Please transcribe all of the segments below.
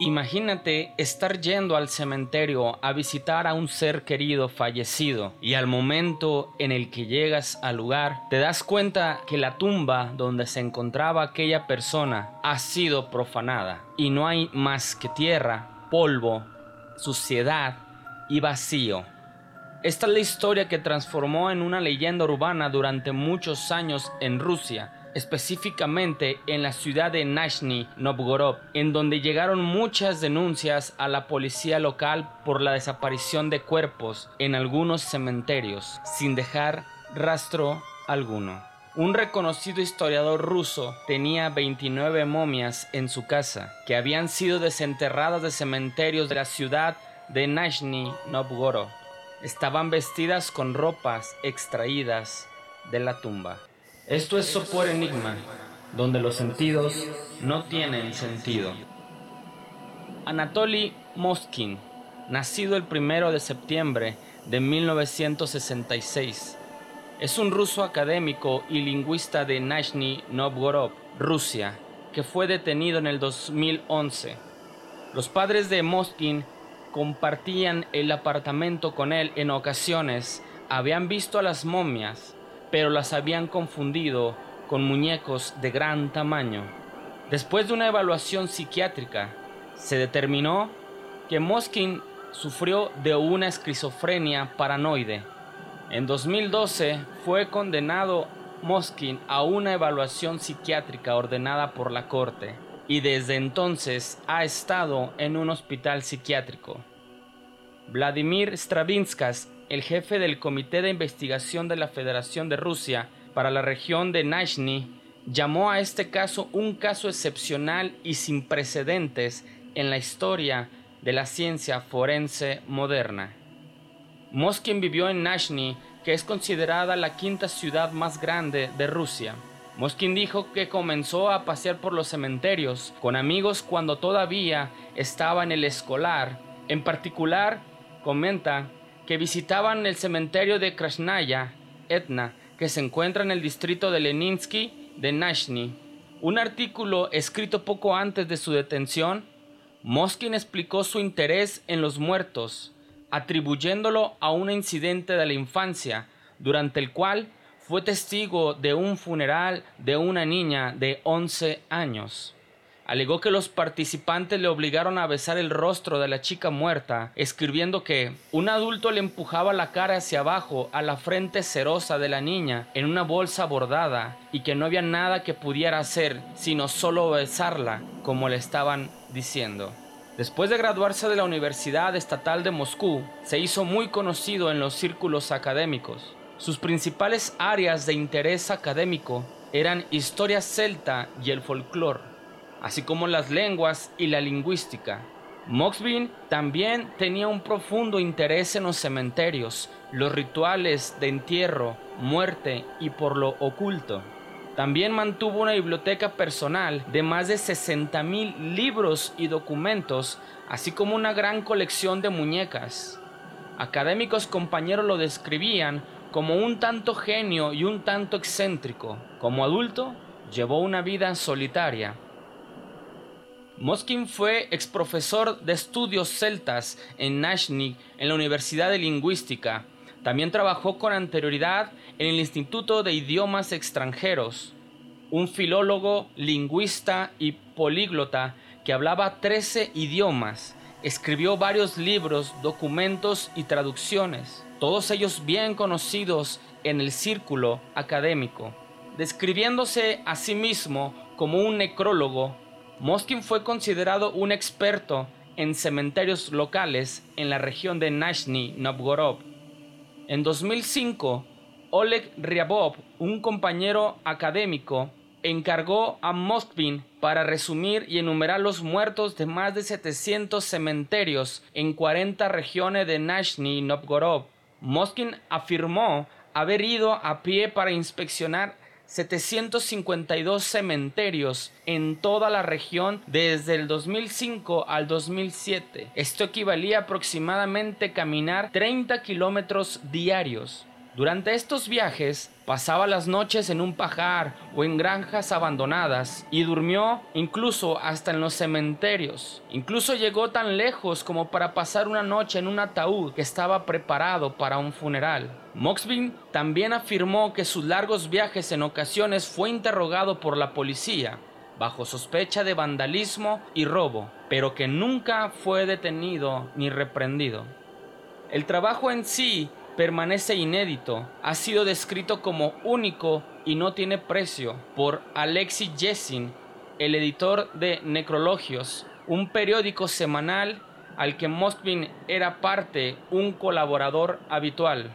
Imagínate estar yendo al cementerio a visitar a un ser querido fallecido y al momento en el que llegas al lugar te das cuenta que la tumba donde se encontraba aquella persona ha sido profanada y no hay más que tierra, polvo, suciedad y vacío. Esta es la historia que transformó en una leyenda urbana durante muchos años en Rusia específicamente en la ciudad de Nashny Novgorod, en donde llegaron muchas denuncias a la policía local por la desaparición de cuerpos en algunos cementerios, sin dejar rastro alguno. Un reconocido historiador ruso tenía 29 momias en su casa, que habían sido desenterradas de cementerios de la ciudad de Nashny Novgorod. Estaban vestidas con ropas extraídas de la tumba. Esto es Sopor Enigma, donde los sentidos no tienen sentido. Anatoly Moskin, nacido el primero de septiembre de 1966, es un ruso académico y lingüista de Nashny Novgorod, Rusia, que fue detenido en el 2011. Los padres de Moskin compartían el apartamento con él en ocasiones, habían visto a las momias, pero las habían confundido con muñecos de gran tamaño. Después de una evaluación psiquiátrica, se determinó que Moskin sufrió de una esquizofrenia paranoide. En 2012 fue condenado Moskin a una evaluación psiquiátrica ordenada por la corte y desde entonces ha estado en un hospital psiquiátrico. Vladimir Stravinskas el jefe del Comité de Investigación de la Federación de Rusia para la región de Nashny, llamó a este caso un caso excepcional y sin precedentes en la historia de la ciencia forense moderna. Moskin vivió en Nashny, que es considerada la quinta ciudad más grande de Rusia. Moskin dijo que comenzó a pasear por los cementerios con amigos cuando todavía estaba en el escolar. En particular, comenta que visitaban el cementerio de Krasnaya, Etna, que se encuentra en el distrito de Leninsky de Nashny. Un artículo escrito poco antes de su detención, Moskin explicó su interés en los muertos, atribuyéndolo a un incidente de la infancia, durante el cual fue testigo de un funeral de una niña de 11 años. Alegó que los participantes le obligaron a besar el rostro de la chica muerta, escribiendo que un adulto le empujaba la cara hacia abajo a la frente cerosa de la niña en una bolsa bordada y que no había nada que pudiera hacer sino solo besarla, como le estaban diciendo. Después de graduarse de la Universidad Estatal de Moscú, se hizo muy conocido en los círculos académicos. Sus principales áreas de interés académico eran historia celta y el folclore así como las lenguas y la lingüística. Moxbin también tenía un profundo interés en los cementerios, los rituales de entierro, muerte y por lo oculto. También mantuvo una biblioteca personal de más de 60.000 libros y documentos, así como una gran colección de muñecas. Académicos compañeros lo describían como un tanto genio y un tanto excéntrico. Como adulto, llevó una vida solitaria. Moskin fue exprofesor de estudios celtas en Nashny en la Universidad de Lingüística. También trabajó con anterioridad en el Instituto de Idiomas Extranjeros, un filólogo, lingüista y políglota que hablaba 13 idiomas. Escribió varios libros, documentos y traducciones, todos ellos bien conocidos en el círculo académico. Describiéndose a sí mismo como un necrólogo, Moskin fue considerado un experto en cementerios locales en la región de Nashny Novgorod. En 2005, Oleg Ryabov, un compañero académico, encargó a Moskin para resumir y enumerar los muertos de más de 700 cementerios en 40 regiones de Nashny Novgorod. Moskin afirmó haber ido a pie para inspeccionar 752 cementerios en toda la región desde el 2005 al 2007. Esto equivalía aproximadamente caminar 30 kilómetros diarios. Durante estos viajes pasaba las noches en un pajar o en granjas abandonadas y durmió incluso hasta en los cementerios. Incluso llegó tan lejos como para pasar una noche en un ataúd que estaba preparado para un funeral. Moxbin también afirmó que sus largos viajes en ocasiones fue interrogado por la policía bajo sospecha de vandalismo y robo, pero que nunca fue detenido ni reprendido. El trabajo en sí permanece inédito, ha sido descrito como único y no tiene precio por Alexis Jessin, el editor de Necrologios, un periódico semanal al que Moskvin era parte, un colaborador habitual.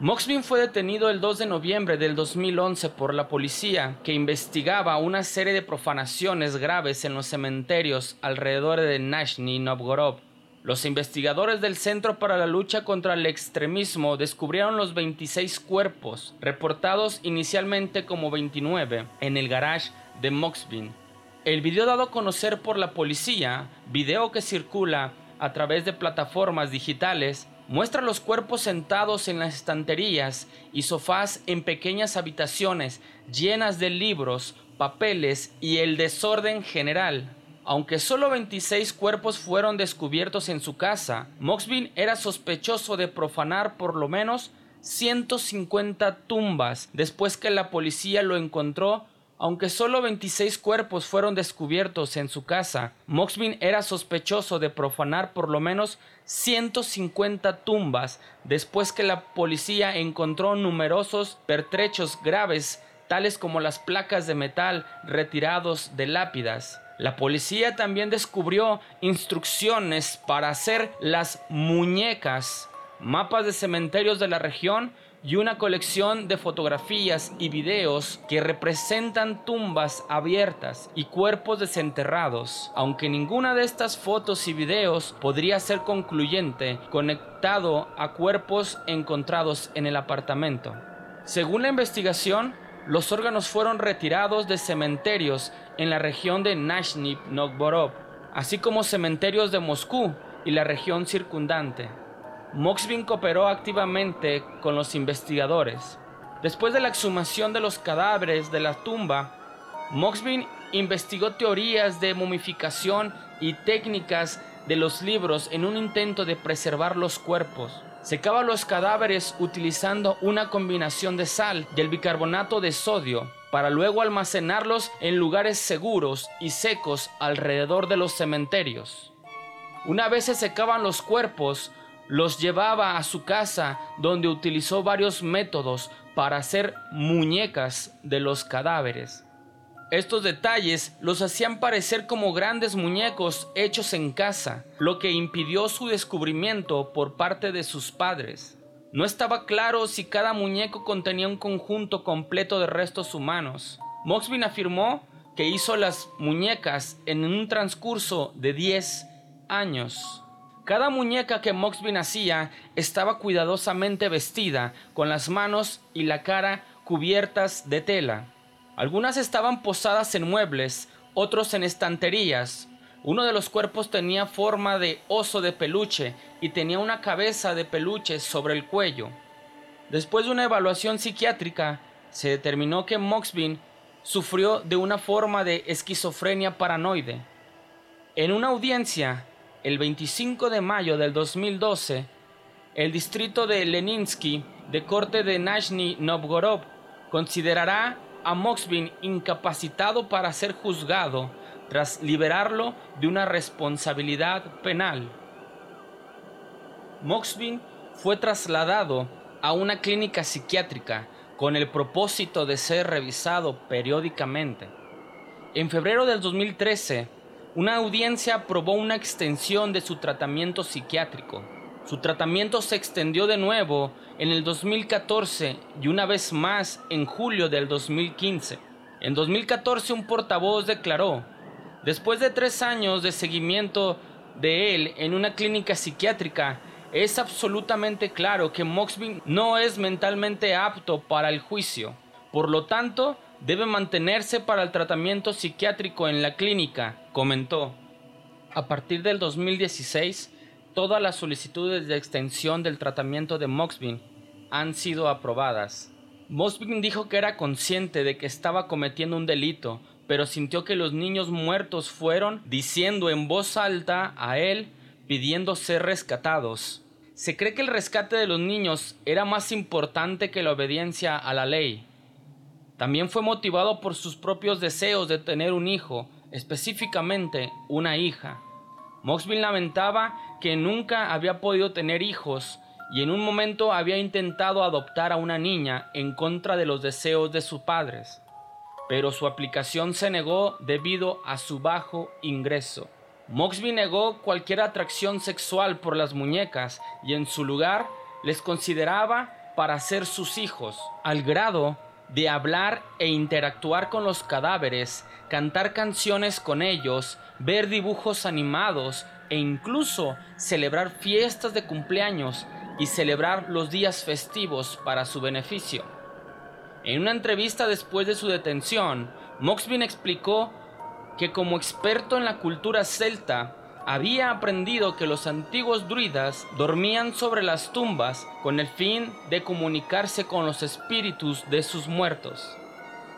Moxbin fue detenido el 2 de noviembre del 2011 por la policía que investigaba una serie de profanaciones graves en los cementerios alrededor de Nashny Novgorod. Los investigadores del Centro para la Lucha contra el Extremismo descubrieron los 26 cuerpos, reportados inicialmente como 29, en el garage de Moxbin. El video dado a conocer por la policía, video que circula a través de plataformas digitales, Muestra los cuerpos sentados en las estanterías y sofás en pequeñas habitaciones llenas de libros, papeles y el desorden general. Aunque solo 26 cuerpos fueron descubiertos en su casa, Moxbin era sospechoso de profanar por lo menos 150 tumbas después que la policía lo encontró aunque solo 26 cuerpos fueron descubiertos en su casa, Moxbin era sospechoso de profanar por lo menos 150 tumbas después que la policía encontró numerosos pertrechos graves tales como las placas de metal retirados de lápidas. La policía también descubrió instrucciones para hacer las muñecas, mapas de cementerios de la región y una colección de fotografías y videos que representan tumbas abiertas y cuerpos desenterrados, aunque ninguna de estas fotos y videos podría ser concluyente conectado a cuerpos encontrados en el apartamento. Según la investigación, los órganos fueron retirados de cementerios en la región de Nashny Novgorod, así como cementerios de Moscú y la región circundante. Moxbin cooperó activamente con los investigadores. Después de la exhumación de los cadáveres de la tumba, Moxbin investigó teorías de momificación y técnicas de los libros en un intento de preservar los cuerpos. Secaba los cadáveres utilizando una combinación de sal y el bicarbonato de sodio para luego almacenarlos en lugares seguros y secos alrededor de los cementerios. Una vez se secaban los cuerpos, los llevaba a su casa donde utilizó varios métodos para hacer muñecas de los cadáveres. Estos detalles los hacían parecer como grandes muñecos hechos en casa, lo que impidió su descubrimiento por parte de sus padres. No estaba claro si cada muñeco contenía un conjunto completo de restos humanos. Moxbin afirmó que hizo las muñecas en un transcurso de 10 años. Cada muñeca que Moxbin hacía estaba cuidadosamente vestida, con las manos y la cara cubiertas de tela. Algunas estaban posadas en muebles, otros en estanterías. Uno de los cuerpos tenía forma de oso de peluche y tenía una cabeza de peluche sobre el cuello. Después de una evaluación psiquiátrica, se determinó que Moxbin sufrió de una forma de esquizofrenia paranoide. En una audiencia, el 25 de mayo del 2012, el distrito de Leninsky de corte de Nashny Novgorod considerará a Moxbin incapacitado para ser juzgado tras liberarlo de una responsabilidad penal. Moxbin fue trasladado a una clínica psiquiátrica con el propósito de ser revisado periódicamente. En febrero del 2013, una audiencia aprobó una extensión de su tratamiento psiquiátrico. Su tratamiento se extendió de nuevo en el 2014 y una vez más en julio del 2015. En 2014 un portavoz declaró, después de tres años de seguimiento de él en una clínica psiquiátrica, es absolutamente claro que Moxbin no es mentalmente apto para el juicio. Por lo tanto, debe mantenerse para el tratamiento psiquiátrico en la clínica, comentó. A partir del 2016, todas las solicitudes de extensión del tratamiento de Moxbin han sido aprobadas. Mosbin dijo que era consciente de que estaba cometiendo un delito, pero sintió que los niños muertos fueron diciendo en voz alta a él pidiendo ser rescatados. Se cree que el rescate de los niños era más importante que la obediencia a la ley. También fue motivado por sus propios deseos de tener un hijo, específicamente una hija. Moxville lamentaba que nunca había podido tener hijos y en un momento había intentado adoptar a una niña en contra de los deseos de sus padres pero su aplicación se negó debido a su bajo ingreso. Moxby negó cualquier atracción sexual por las muñecas y en su lugar les consideraba para ser sus hijos, al grado de hablar e interactuar con los cadáveres, cantar canciones con ellos, ver dibujos animados e incluso celebrar fiestas de cumpleaños y celebrar los días festivos para su beneficio. En una entrevista después de su detención, Moxbin explicó que como experto en la cultura celta, había aprendido que los antiguos druidas dormían sobre las tumbas con el fin de comunicarse con los espíritus de sus muertos.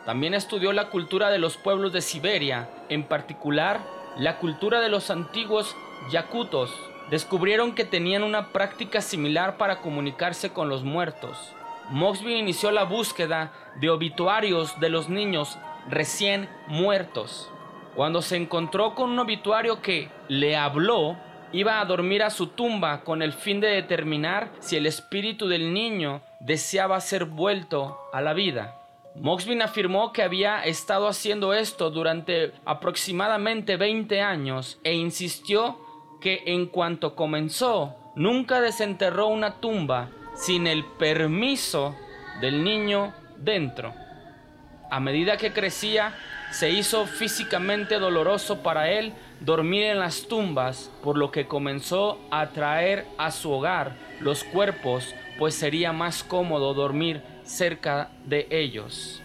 También estudió la cultura de los pueblos de Siberia, en particular la cultura de los antiguos yakutos. Descubrieron que tenían una práctica similar para comunicarse con los muertos. Moxby inició la búsqueda de obituarios de los niños recién muertos. Cuando se encontró con un obituario que le habló, iba a dormir a su tumba con el fin de determinar si el espíritu del niño deseaba ser vuelto a la vida. Moxby afirmó que había estado haciendo esto durante aproximadamente 20 años e insistió que en cuanto comenzó, nunca desenterró una tumba sin el permiso del niño dentro. A medida que crecía, se hizo físicamente doloroso para él dormir en las tumbas, por lo que comenzó a traer a su hogar los cuerpos, pues sería más cómodo dormir cerca de ellos.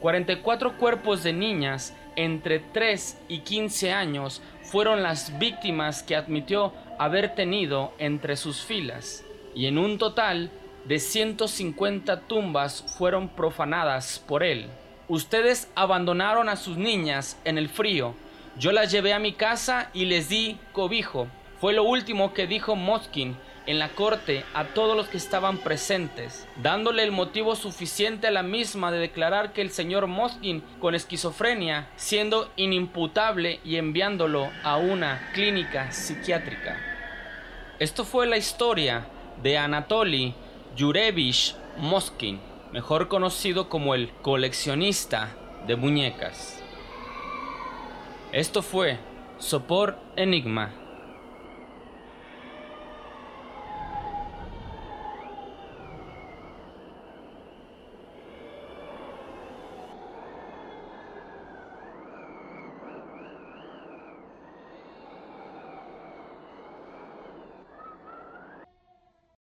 44 cuerpos de niñas entre 3 y 15 años fueron las víctimas que admitió haber tenido entre sus filas, y en un total de 150 tumbas fueron profanadas por él. Ustedes abandonaron a sus niñas en el frío. Yo las llevé a mi casa y les di cobijo. Fue lo último que dijo Moskin en la corte a todos los que estaban presentes, dándole el motivo suficiente a la misma de declarar que el señor Moskin con esquizofrenia, siendo inimputable y enviándolo a una clínica psiquiátrica. Esto fue la historia de Anatoly Yurevich Moskin, mejor conocido como el coleccionista de muñecas. Esto fue Sopor Enigma.